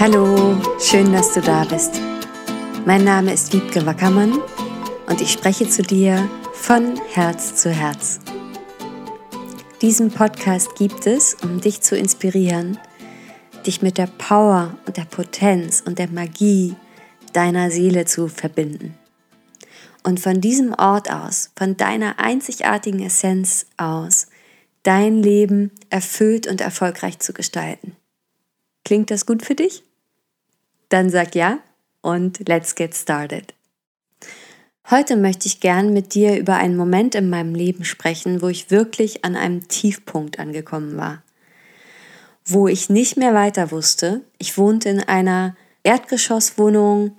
Hallo, schön, dass du da bist. Mein Name ist Wiebke Wackermann und ich spreche zu dir von Herz zu Herz. Diesen Podcast gibt es, um dich zu inspirieren, dich mit der Power und der Potenz und der Magie deiner Seele zu verbinden. Und von diesem Ort aus, von deiner einzigartigen Essenz aus, dein Leben erfüllt und erfolgreich zu gestalten. Klingt das gut für dich? Dann sag ja und let's get started. Heute möchte ich gern mit dir über einen Moment in meinem Leben sprechen, wo ich wirklich an einem Tiefpunkt angekommen war. Wo ich nicht mehr weiter wusste. Ich wohnte in einer Erdgeschosswohnung,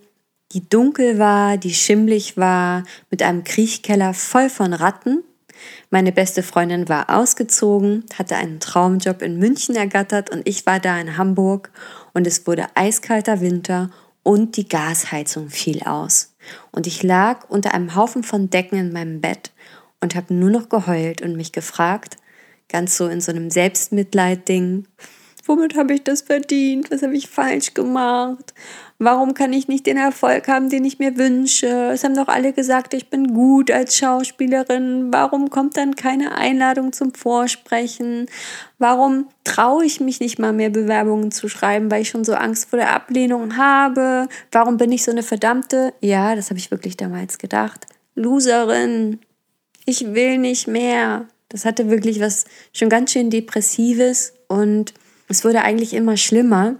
die dunkel war, die schimmlig war, mit einem Kriechkeller voll von Ratten. Meine beste Freundin war ausgezogen, hatte einen Traumjob in München ergattert und ich war da in Hamburg und es wurde eiskalter Winter und die Gasheizung fiel aus. Und ich lag unter einem Haufen von Decken in meinem Bett und habe nur noch geheult und mich gefragt, ganz so in so einem Selbstmitleid-Ding, womit habe ich das verdient? Was habe ich falsch gemacht? Warum kann ich nicht den Erfolg haben, den ich mir wünsche? Es haben doch alle gesagt, ich bin gut als Schauspielerin. Warum kommt dann keine Einladung zum Vorsprechen? Warum traue ich mich nicht mal mehr Bewerbungen zu schreiben, weil ich schon so Angst vor der Ablehnung habe? Warum bin ich so eine verdammte, ja, das habe ich wirklich damals gedacht, Loserin? Ich will nicht mehr. Das hatte wirklich was schon ganz schön Depressives und es wurde eigentlich immer schlimmer.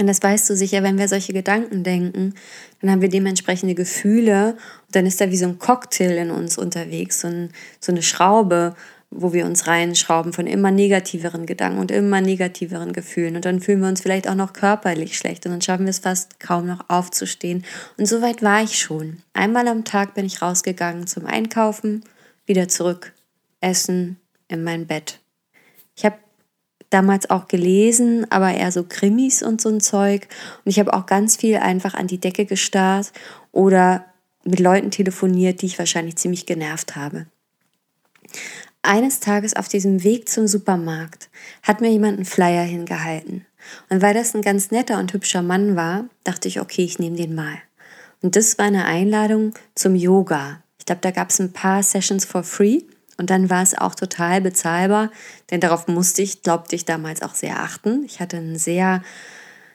Und das weißt du sicher, wenn wir solche Gedanken denken, dann haben wir dementsprechende Gefühle und dann ist da wie so ein Cocktail in uns unterwegs, so, ein, so eine Schraube, wo wir uns reinschrauben von immer negativeren Gedanken und immer negativeren Gefühlen. Und dann fühlen wir uns vielleicht auch noch körperlich schlecht und dann schaffen wir es fast kaum noch aufzustehen. Und so weit war ich schon. Einmal am Tag bin ich rausgegangen zum Einkaufen, wieder zurück, essen, in mein Bett. Ich habe damals auch gelesen, aber eher so Krimis und so ein Zeug. Und ich habe auch ganz viel einfach an die Decke gestarrt oder mit Leuten telefoniert, die ich wahrscheinlich ziemlich genervt habe. Eines Tages auf diesem Weg zum Supermarkt hat mir jemand einen Flyer hingehalten. Und weil das ein ganz netter und hübscher Mann war, dachte ich, okay, ich nehme den mal. Und das war eine Einladung zum Yoga. Ich glaube, da gab es ein paar Sessions for free. Und dann war es auch total bezahlbar, denn darauf musste ich, glaubte ich, damals auch sehr achten. Ich hatte ein sehr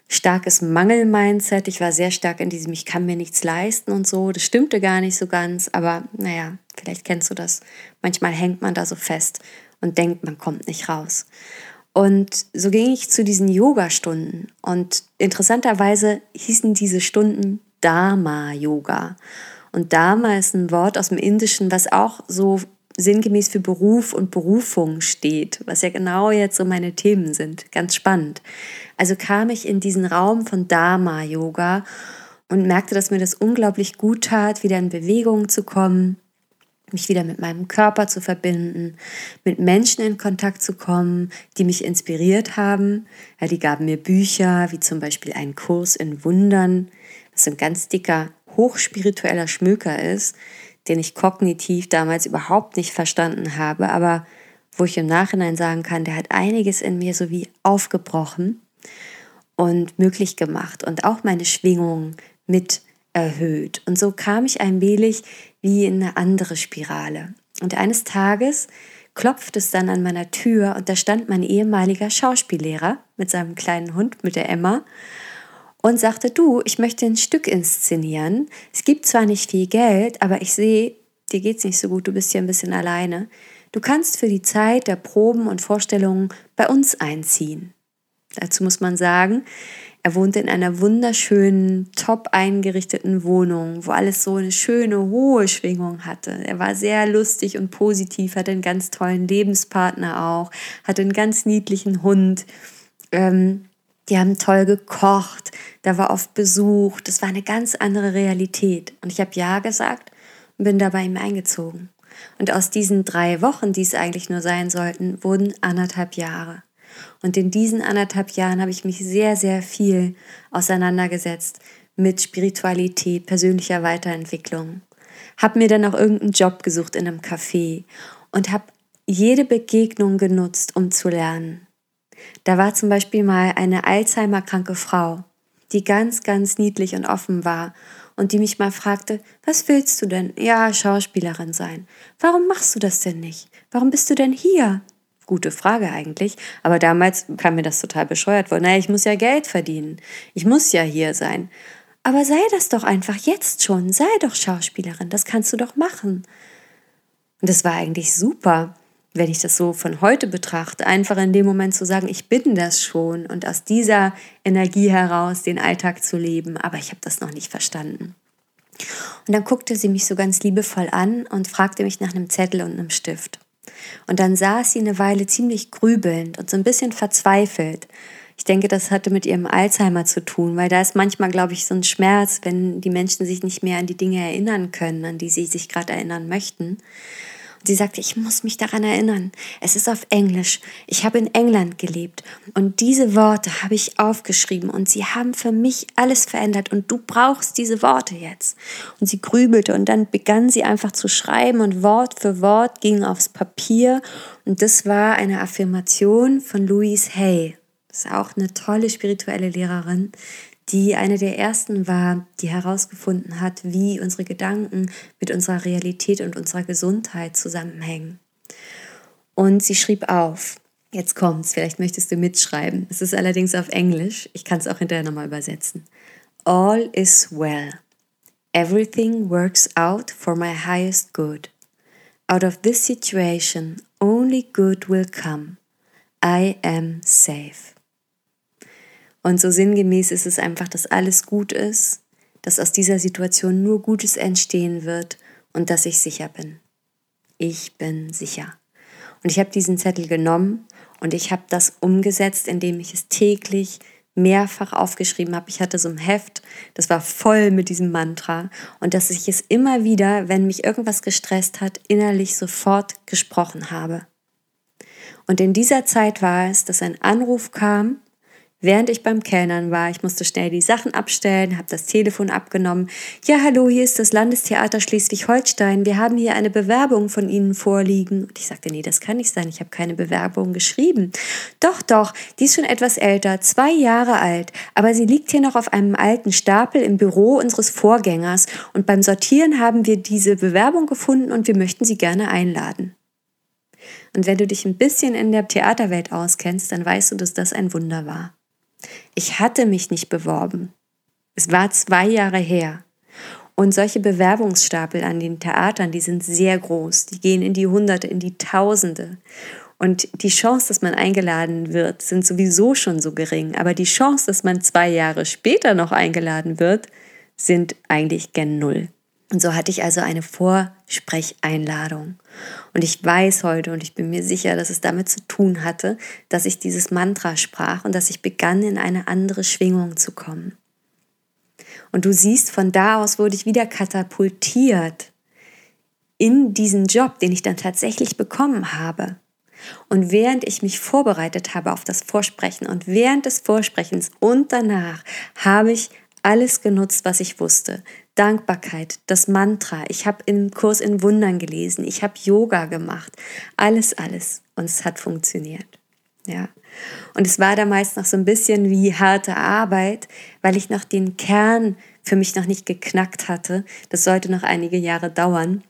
starkes Mangel-Mindset. Ich war sehr stark in diesem, ich kann mir nichts leisten und so. Das stimmte gar nicht so ganz, aber naja, vielleicht kennst du das. Manchmal hängt man da so fest und denkt, man kommt nicht raus. Und so ging ich zu diesen Yoga-Stunden. Und interessanterweise hießen diese Stunden Dharma-Yoga. Und Dharma ist ein Wort aus dem Indischen, was auch so sinngemäß für Beruf und Berufung steht, was ja genau jetzt so meine Themen sind. Ganz spannend. Also kam ich in diesen Raum von Dharma-Yoga und merkte, dass mir das unglaublich gut tat, wieder in Bewegung zu kommen, mich wieder mit meinem Körper zu verbinden, mit Menschen in Kontakt zu kommen, die mich inspiriert haben. Ja, die gaben mir Bücher, wie zum Beispiel einen Kurs in Wundern, was ein ganz dicker, hochspiritueller Schmöker ist, den ich kognitiv damals überhaupt nicht verstanden habe, aber wo ich im Nachhinein sagen kann, der hat einiges in mir so wie aufgebrochen und möglich gemacht und auch meine Schwingungen mit erhöht. Und so kam ich wenig wie in eine andere Spirale. Und eines Tages klopft es dann an meiner Tür und da stand mein ehemaliger Schauspiellehrer mit seinem kleinen Hund, mit der Emma und sagte, du, ich möchte ein Stück inszenieren. Es gibt zwar nicht viel Geld, aber ich sehe, dir geht's nicht so gut, du bist hier ein bisschen alleine. Du kannst für die Zeit der Proben und Vorstellungen bei uns einziehen. Dazu muss man sagen, er wohnte in einer wunderschönen, top eingerichteten Wohnung, wo alles so eine schöne, hohe Schwingung hatte. Er war sehr lustig und positiv, hatte einen ganz tollen Lebenspartner auch, hatte einen ganz niedlichen Hund. Ähm, die haben toll gekocht, da war oft Besuch, das war eine ganz andere Realität. Und ich habe Ja gesagt und bin da bei ihm eingezogen. Und aus diesen drei Wochen, die es eigentlich nur sein sollten, wurden anderthalb Jahre. Und in diesen anderthalb Jahren habe ich mich sehr, sehr viel auseinandergesetzt mit Spiritualität, persönlicher Weiterentwicklung. Habe mir dann auch irgendeinen Job gesucht in einem Café und habe jede Begegnung genutzt, um zu lernen. Da war zum Beispiel mal eine Alzheimer-kranke Frau. die ganz, ganz niedlich und offen war und die mich mal fragte, was willst du denn? Ja, Schauspielerin sein. Warum machst du das denn nicht? Warum bist du denn hier? Gute Frage eigentlich, aber damals kam mir das total bescheuert vor. Naja, ich muss ja Geld verdienen. Ich muss ja hier sein. Aber sei das doch einfach jetzt schon. Sei doch Schauspielerin. Das kannst du doch machen. Und das war eigentlich super wenn ich das so von heute betrachte, einfach in dem Moment zu sagen, ich bin das schon und aus dieser Energie heraus den Alltag zu leben, aber ich habe das noch nicht verstanden. Und dann guckte sie mich so ganz liebevoll an und fragte mich nach einem Zettel und einem Stift. Und dann saß sie eine Weile ziemlich grübelnd und so ein bisschen verzweifelt. Ich denke, das hatte mit ihrem Alzheimer zu tun, weil da ist manchmal, glaube ich, so ein Schmerz, wenn die Menschen sich nicht mehr an die Dinge erinnern können, an die sie sich gerade erinnern möchten. Und sie sagte, ich muss mich daran erinnern. Es ist auf Englisch. Ich habe in England gelebt. Und diese Worte habe ich aufgeschrieben. Und sie haben für mich alles verändert. Und du brauchst diese Worte jetzt. Und sie grübelte. Und dann begann sie einfach zu schreiben. Und Wort für Wort ging aufs Papier. Und das war eine Affirmation von Louise Hay. Das ist auch eine tolle spirituelle Lehrerin, die eine der ersten war, die herausgefunden hat, wie unsere Gedanken mit unserer Realität und unserer Gesundheit zusammenhängen. Und sie schrieb auf, jetzt kommt's, vielleicht möchtest du mitschreiben. Es ist allerdings auf Englisch, ich kann es auch hinterher nochmal übersetzen. All is well. Everything works out for my highest good. Out of this situation, only good will come. I am safe. Und so sinngemäß ist es einfach, dass alles gut ist, dass aus dieser Situation nur Gutes entstehen wird und dass ich sicher bin. Ich bin sicher. Und ich habe diesen Zettel genommen und ich habe das umgesetzt, indem ich es täglich mehrfach aufgeschrieben habe. Ich hatte so ein Heft, das war voll mit diesem Mantra und dass ich es immer wieder, wenn mich irgendwas gestresst hat, innerlich sofort gesprochen habe. Und in dieser Zeit war es, dass ein Anruf kam während ich beim Kellnern war. Ich musste schnell die Sachen abstellen, habe das Telefon abgenommen. Ja, hallo, hier ist das Landestheater Schleswig-Holstein. Wir haben hier eine Bewerbung von Ihnen vorliegen. Und ich sagte, nee, das kann nicht sein. Ich habe keine Bewerbung geschrieben. Doch, doch, die ist schon etwas älter, zwei Jahre alt. Aber sie liegt hier noch auf einem alten Stapel im Büro unseres Vorgängers. Und beim Sortieren haben wir diese Bewerbung gefunden und wir möchten Sie gerne einladen. Und wenn du dich ein bisschen in der Theaterwelt auskennst, dann weißt du, dass das ein Wunder war. Ich hatte mich nicht beworben. Es war zwei Jahre her. Und solche Bewerbungsstapel an den Theatern, die sind sehr groß. Die gehen in die Hunderte, in die Tausende. Und die Chance, dass man eingeladen wird, sind sowieso schon so gering. Aber die Chance, dass man zwei Jahre später noch eingeladen wird, sind eigentlich gen Null. Und so hatte ich also eine Vorsprecheinladung. Und ich weiß heute und ich bin mir sicher, dass es damit zu tun hatte, dass ich dieses Mantra sprach und dass ich begann, in eine andere Schwingung zu kommen. Und du siehst, von da aus wurde ich wieder katapultiert in diesen Job, den ich dann tatsächlich bekommen habe. Und während ich mich vorbereitet habe auf das Vorsprechen und während des Vorsprechens und danach habe ich alles genutzt, was ich wusste. Dankbarkeit, das Mantra. Ich habe im Kurs in Wundern gelesen. Ich habe Yoga gemacht. Alles, alles. Und es hat funktioniert. Ja. Und es war damals noch so ein bisschen wie harte Arbeit, weil ich noch den Kern für mich noch nicht geknackt hatte. Das sollte noch einige Jahre dauern.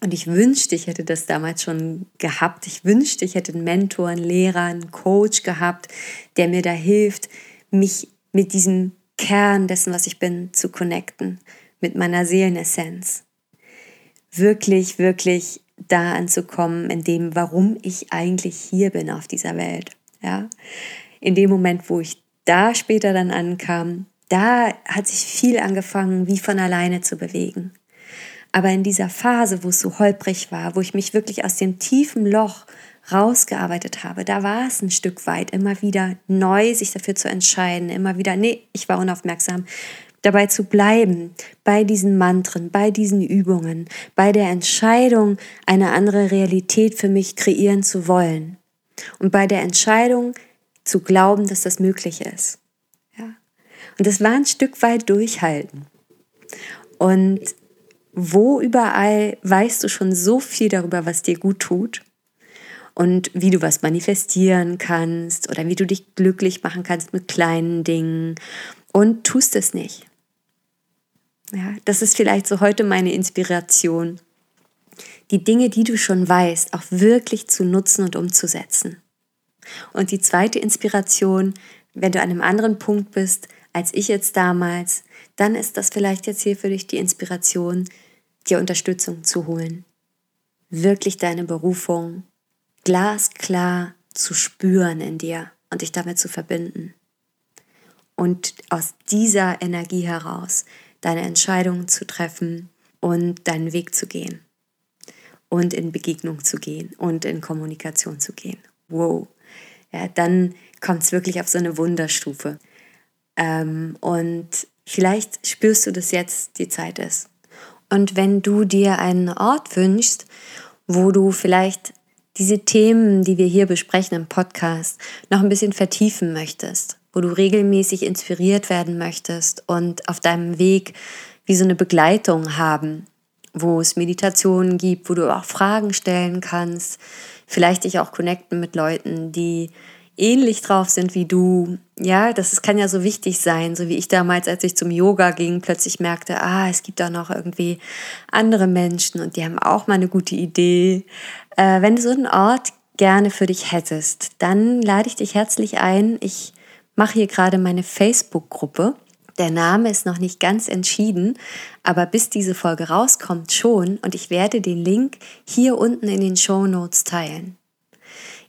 Und ich wünschte, ich hätte das damals schon gehabt. Ich wünschte, ich hätte einen Mentor, einen Lehrer, einen Coach gehabt, der mir da hilft, mich mit diesem Kern dessen, was ich bin, zu connecten, mit meiner Seelenessenz. Wirklich, wirklich da anzukommen, in dem, warum ich eigentlich hier bin auf dieser Welt. Ja? In dem Moment, wo ich da später dann ankam, da hat sich viel angefangen, wie von alleine zu bewegen. Aber in dieser Phase, wo es so holprig war, wo ich mich wirklich aus dem tiefen Loch rausgearbeitet habe, da war es ein Stück weit immer wieder neu, sich dafür zu entscheiden, immer wieder, nee, ich war unaufmerksam, dabei zu bleiben, bei diesen Mantren, bei diesen Übungen, bei der Entscheidung, eine andere Realität für mich kreieren zu wollen und bei der Entscheidung zu glauben, dass das möglich ist. Ja? Und das war ein Stück weit durchhalten. Und wo überall weißt du schon so viel darüber, was dir gut tut und wie du was manifestieren kannst oder wie du dich glücklich machen kannst mit kleinen Dingen und tust es nicht. Ja, das ist vielleicht so heute meine Inspiration, die Dinge, die du schon weißt, auch wirklich zu nutzen und umzusetzen. Und die zweite Inspiration, wenn du an einem anderen Punkt bist als ich jetzt damals, dann ist das vielleicht jetzt hier für dich die Inspiration, dir Unterstützung zu holen. Wirklich deine Berufung glasklar zu spüren in dir und dich damit zu verbinden. Und aus dieser Energie heraus deine Entscheidungen zu treffen und deinen Weg zu gehen. Und in Begegnung zu gehen und in Kommunikation zu gehen. Wow. Ja, dann kommt es wirklich auf so eine Wunderstufe. Ähm, und vielleicht spürst du das jetzt, die Zeit ist. Und wenn du dir einen Ort wünschst, wo du vielleicht diese Themen, die wir hier besprechen im Podcast, noch ein bisschen vertiefen möchtest, wo du regelmäßig inspiriert werden möchtest und auf deinem Weg wie so eine Begleitung haben, wo es Meditationen gibt, wo du auch Fragen stellen kannst, vielleicht dich auch connecten mit Leuten, die ähnlich drauf sind wie du. Ja, das kann ja so wichtig sein, so wie ich damals, als ich zum Yoga ging, plötzlich merkte, ah, es gibt da noch irgendwie andere Menschen und die haben auch mal eine gute Idee. Äh, wenn du so einen Ort gerne für dich hättest, dann lade ich dich herzlich ein. Ich mache hier gerade meine Facebook-Gruppe. Der Name ist noch nicht ganz entschieden, aber bis diese Folge rauskommt schon und ich werde den Link hier unten in den Show Notes teilen.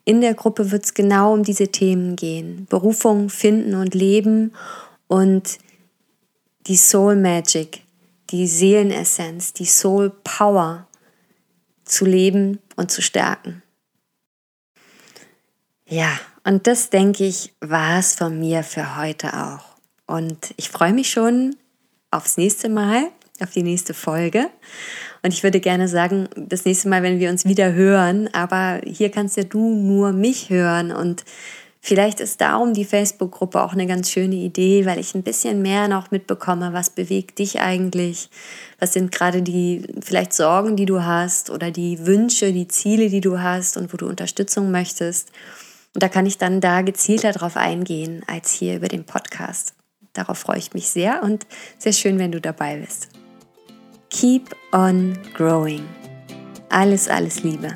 In der Gruppe wird es genau um diese Themen gehen. Berufung finden und leben und die Soul Magic, die Seelenessenz, die Soul Power zu leben und zu stärken. Ja, und das denke ich, war es von mir für heute auch. Und ich freue mich schon aufs nächste Mal, auf die nächste Folge. Und ich würde gerne sagen, das nächste Mal, wenn wir uns wieder hören, aber hier kannst ja du nur mich hören und Vielleicht ist darum die Facebook-Gruppe auch eine ganz schöne Idee, weil ich ein bisschen mehr noch mitbekomme, was bewegt dich eigentlich, was sind gerade die vielleicht Sorgen, die du hast oder die Wünsche, die Ziele, die du hast und wo du Unterstützung möchtest. Und da kann ich dann da gezielter drauf eingehen als hier über den Podcast. Darauf freue ich mich sehr und sehr schön, wenn du dabei bist. Keep on growing. Alles, alles Liebe.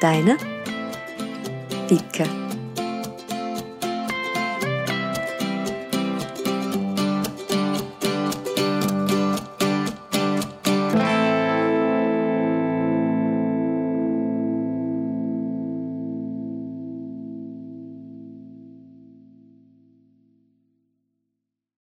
Deine Wiebke.